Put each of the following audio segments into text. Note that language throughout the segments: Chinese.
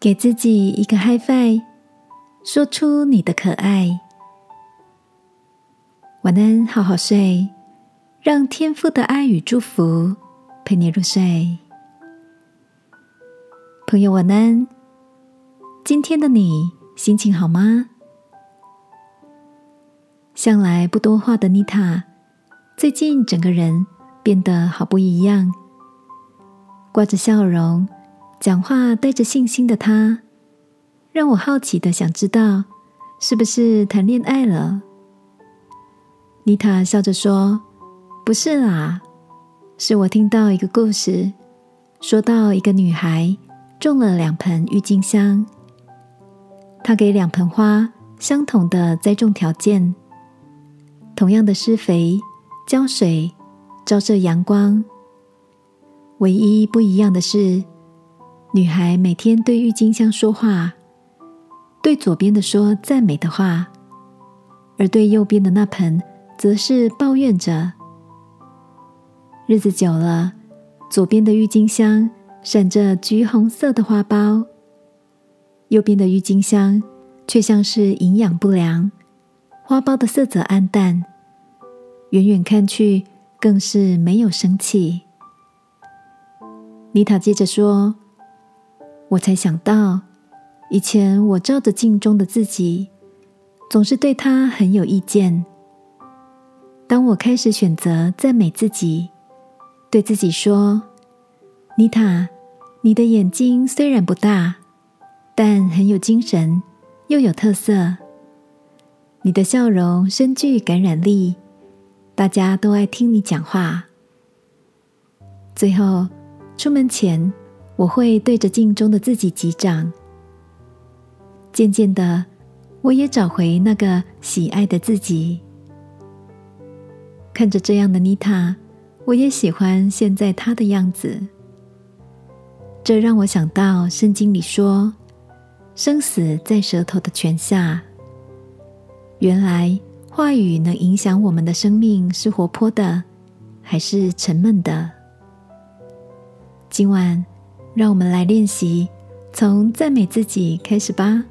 给自己一个 Hi-Fi，说出你的可爱。晚安，好好睡，让天父的爱与祝福陪你入睡。朋友，晚安。今天的你心情好吗？向来不多话的妮塔，最近整个人变得好不一样，挂着笑容，讲话带着信心的他，让我好奇的想知道，是不是谈恋爱了？妮塔笑着说：“不是啦，是我听到一个故事，说到一个女孩种了两盆郁金香，她给两盆花相同的栽种条件。”同样的施肥、浇水、照射阳光，唯一不一样的是，女孩每天对郁金香说话，对左边的说赞美的话，而对右边的那盆则是抱怨着。日子久了，左边的郁金香闪着橘红色的花苞，右边的郁金香却像是营养不良，花苞的色泽暗淡。远远看去，更是没有生气。妮塔接着说：“我才想到，以前我照着镜中的自己，总是对他很有意见。当我开始选择赞美自己，对自己说：‘妮塔，你的眼睛虽然不大，但很有精神，又有特色。你的笑容深具感染力。’”大家都爱听你讲话。最后，出门前我会对着镜中的自己击掌。渐渐的，我也找回那个喜爱的自己。看着这样的妮塔，我也喜欢现在她的样子。这让我想到圣经里说：“生死在舌头的泉下。”原来。话语能影响我们的生命是活泼的，还是沉闷的？今晚，让我们来练习从赞美自己开始吧。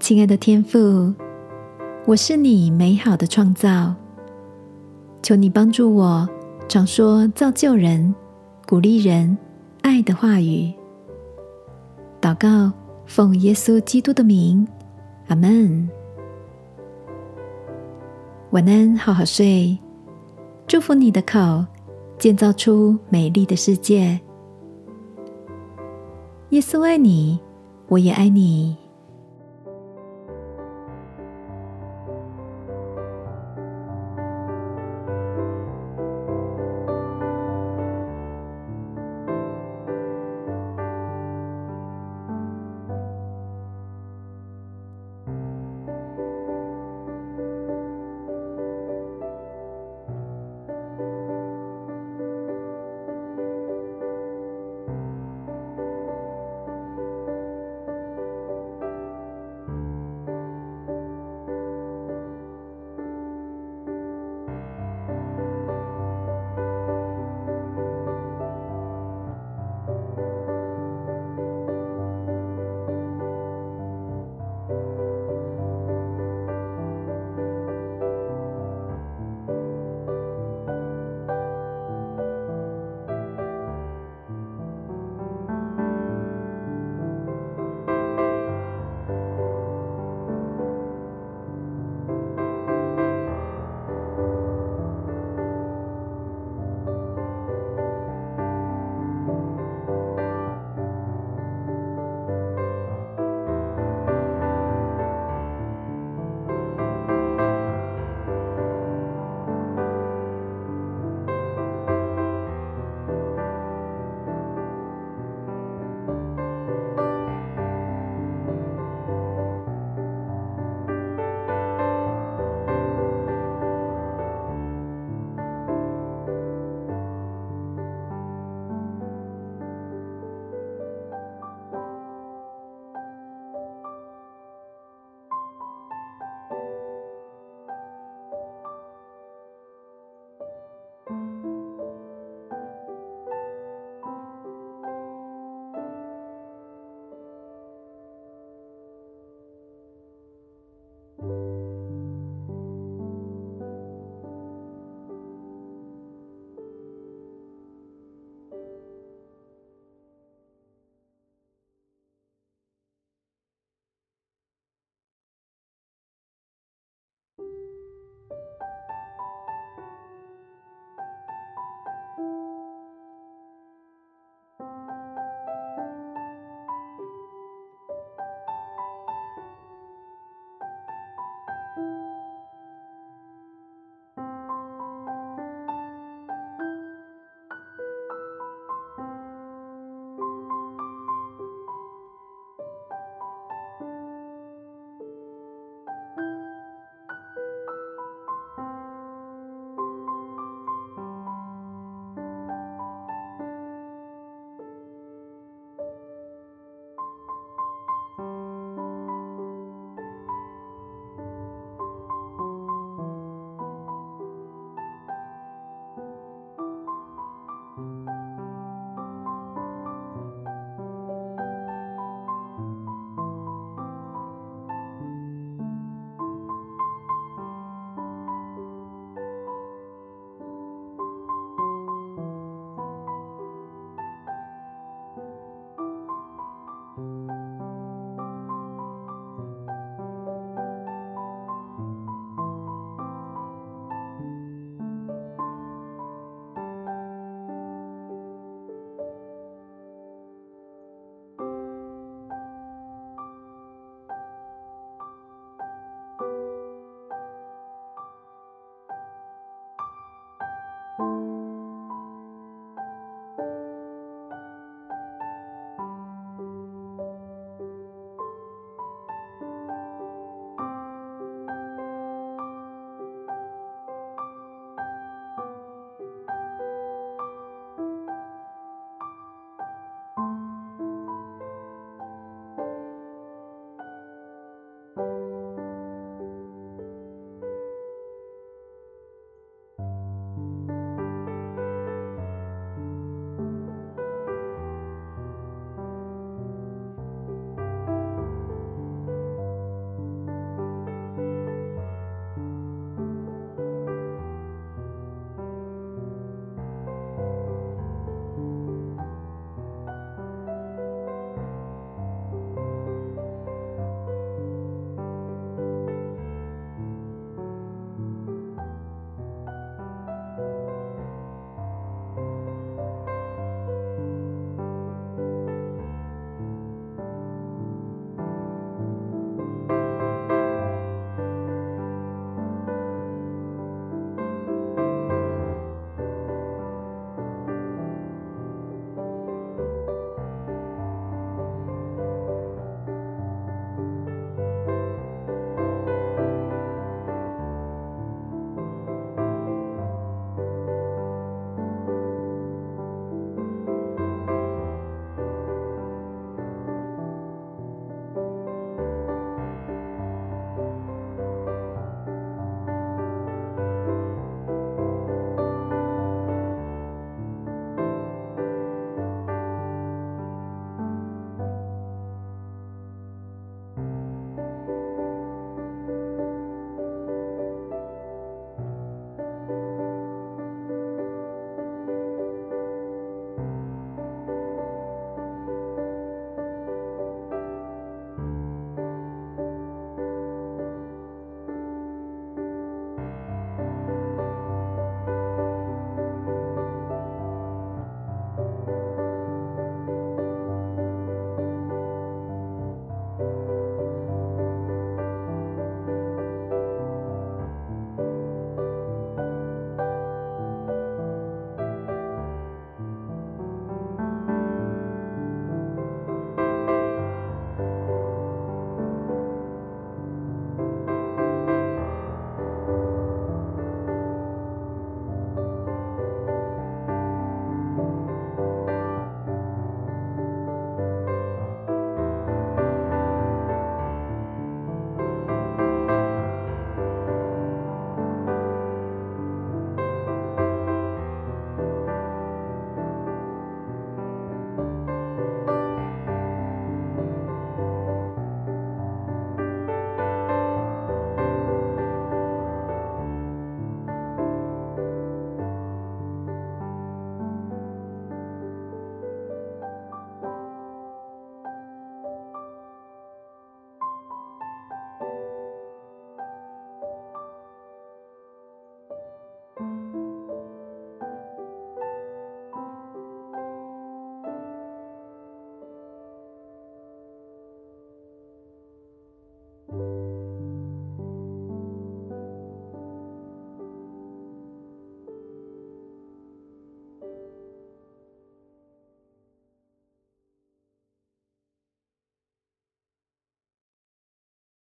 亲爱的天父，我是你美好的创造，求你帮助我常说造就人、鼓励人、爱的话语。祷告，奉耶稣基督的名，阿门。晚安，好好睡。祝福你的口，建造出美丽的世界。耶稣爱你，我也爱你。